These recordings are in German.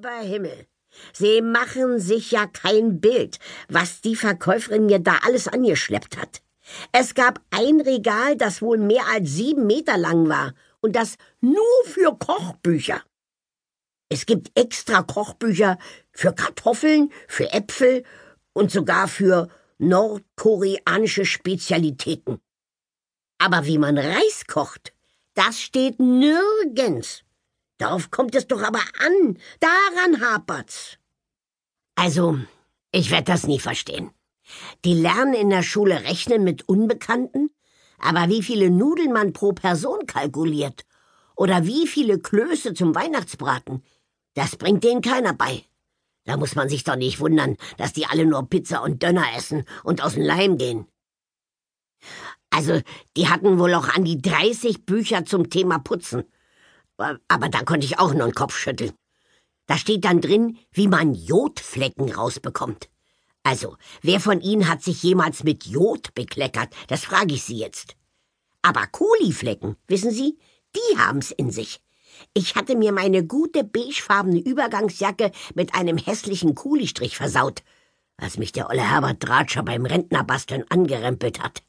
Lieber Himmel. Sie machen sich ja kein Bild, was die Verkäuferin mir da alles angeschleppt hat. Es gab ein Regal, das wohl mehr als sieben Meter lang war, und das nur für Kochbücher. Es gibt extra Kochbücher für Kartoffeln, für Äpfel und sogar für nordkoreanische Spezialitäten. Aber wie man Reis kocht, das steht nirgends. Darauf kommt es doch aber an. Daran hapert's. Also, ich werd das nie verstehen. Die lernen in der Schule rechnen mit Unbekannten, aber wie viele Nudeln man pro Person kalkuliert oder wie viele Klöße zum Weihnachtsbraten, das bringt denen keiner bei. Da muss man sich doch nicht wundern, dass die alle nur Pizza und Döner essen und aus dem Leim gehen. Also, die hatten wohl auch an die 30 Bücher zum Thema Putzen. Aber da konnte ich auch nur den Kopf schütteln. Da steht dann drin, wie man Jodflecken rausbekommt. Also, wer von Ihnen hat sich jemals mit Jod bekleckert? Das frage ich Sie jetzt. Aber Kuliflecken, wissen Sie, die haben's in sich. Ich hatte mir meine gute beigefarbene Übergangsjacke mit einem hässlichen Kulistrich versaut, als mich der olle Herbert Dratscher beim Rentnerbasteln angerempelt hat.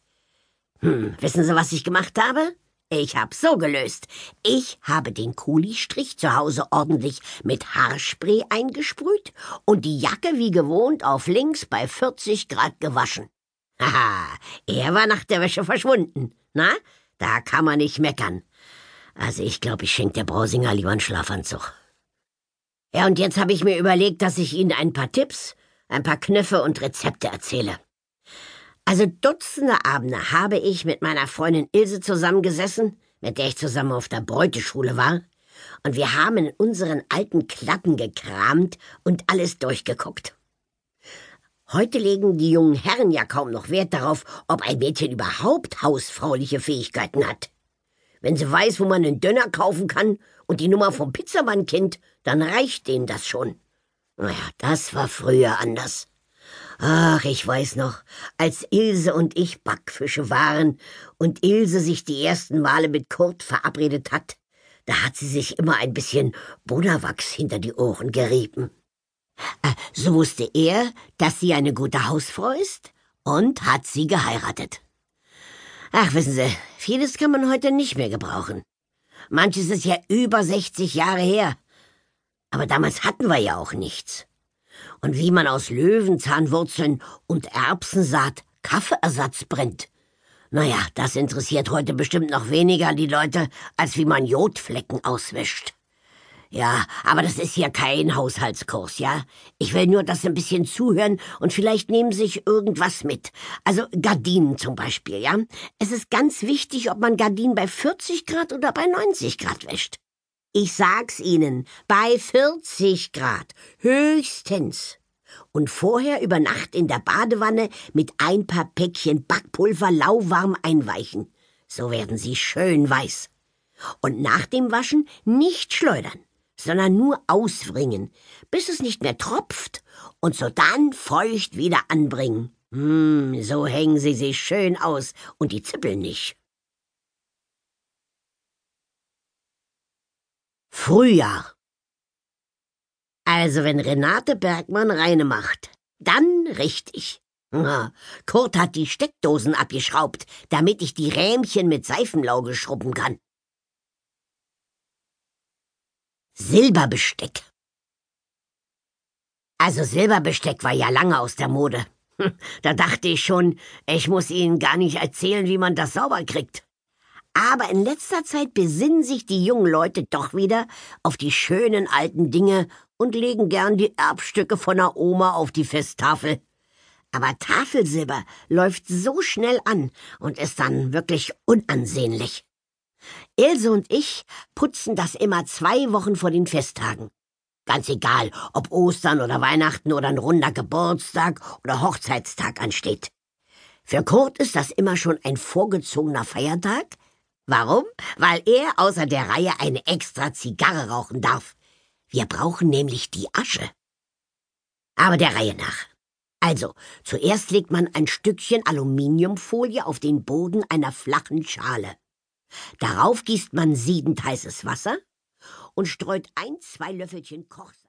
Hm, wissen Sie, was ich gemacht habe? Ich hab's so gelöst. Ich habe den Kulistrich zu Hause ordentlich mit Haarspray eingesprüht und die Jacke wie gewohnt auf links bei 40 Grad gewaschen. Haha, er war nach der Wäsche verschwunden. Na, da kann man nicht meckern. Also ich glaube, ich schenke der Brausinger lieber einen Schlafanzug. Ja, und jetzt habe ich mir überlegt, dass ich Ihnen ein paar Tipps, ein paar Knöpfe und Rezepte erzähle. Also Dutzende Abende habe ich mit meiner Freundin Ilse zusammengesessen, mit der ich zusammen auf der Beuteschule war, und wir haben in unseren alten Klappen gekramt und alles durchgeguckt. Heute legen die jungen Herren ja kaum noch Wert darauf, ob ein Mädchen überhaupt hausfrauliche Fähigkeiten hat. Wenn sie weiß, wo man einen Döner kaufen kann und die Nummer vom Pizzamann kennt, dann reicht denen das schon. Naja, das war früher anders. Ach, ich weiß noch, als Ilse und ich Backfische waren und Ilse sich die ersten Male mit Kurt verabredet hat, da hat sie sich immer ein bisschen Bonawachs hinter die Ohren gerieben. Äh, so wusste er, dass sie eine gute Hausfrau ist und hat sie geheiratet. Ach, wissen Sie, vieles kann man heute nicht mehr gebrauchen. Manches ist ja über 60 Jahre her. Aber damals hatten wir ja auch nichts und wie man aus Löwenzahnwurzeln und Erbsensaat Kaffeeersatz brennt. Naja, das interessiert heute bestimmt noch weniger die Leute, als wie man Jodflecken auswischt. Ja, aber das ist hier kein Haushaltskurs, ja? Ich will nur, dass Sie ein bisschen zuhören und vielleicht nehmen Sie sich irgendwas mit. Also Gardinen zum Beispiel, ja? Es ist ganz wichtig, ob man Gardinen bei 40 Grad oder bei 90 Grad wäscht. Ich sag's Ihnen, bei 40 Grad, höchstens. Und vorher über Nacht in der Badewanne mit ein paar Päckchen Backpulver lauwarm einweichen. So werden sie schön weiß. Und nach dem Waschen nicht schleudern, sondern nur auswringen, bis es nicht mehr tropft und so dann feucht wieder anbringen. Hm, so hängen sie sich schön aus und die zippeln nicht. Frühjahr. Also wenn Renate Bergmann reine macht, dann richtig. Kurt hat die Steckdosen abgeschraubt, damit ich die Rähmchen mit Seifenlauge schrubben kann. Silberbesteck. Also Silberbesteck war ja lange aus der Mode. Da dachte ich schon, ich muss Ihnen gar nicht erzählen, wie man das sauber kriegt. Aber in letzter Zeit besinnen sich die jungen Leute doch wieder auf die schönen alten Dinge und legen gern die Erbstücke von der Oma auf die Festtafel. Aber Tafelsilber läuft so schnell an und ist dann wirklich unansehnlich. Ilse und ich putzen das immer zwei Wochen vor den Festtagen. Ganz egal, ob Ostern oder Weihnachten oder ein runder Geburtstag oder Hochzeitstag ansteht. Für Kurt ist das immer schon ein vorgezogener Feiertag, Warum? Weil er außer der Reihe eine extra Zigarre rauchen darf. Wir brauchen nämlich die Asche. Aber der Reihe nach. Also, zuerst legt man ein Stückchen Aluminiumfolie auf den Boden einer flachen Schale. Darauf gießt man siedend heißes Wasser und streut ein, zwei Löffelchen Kochsalz.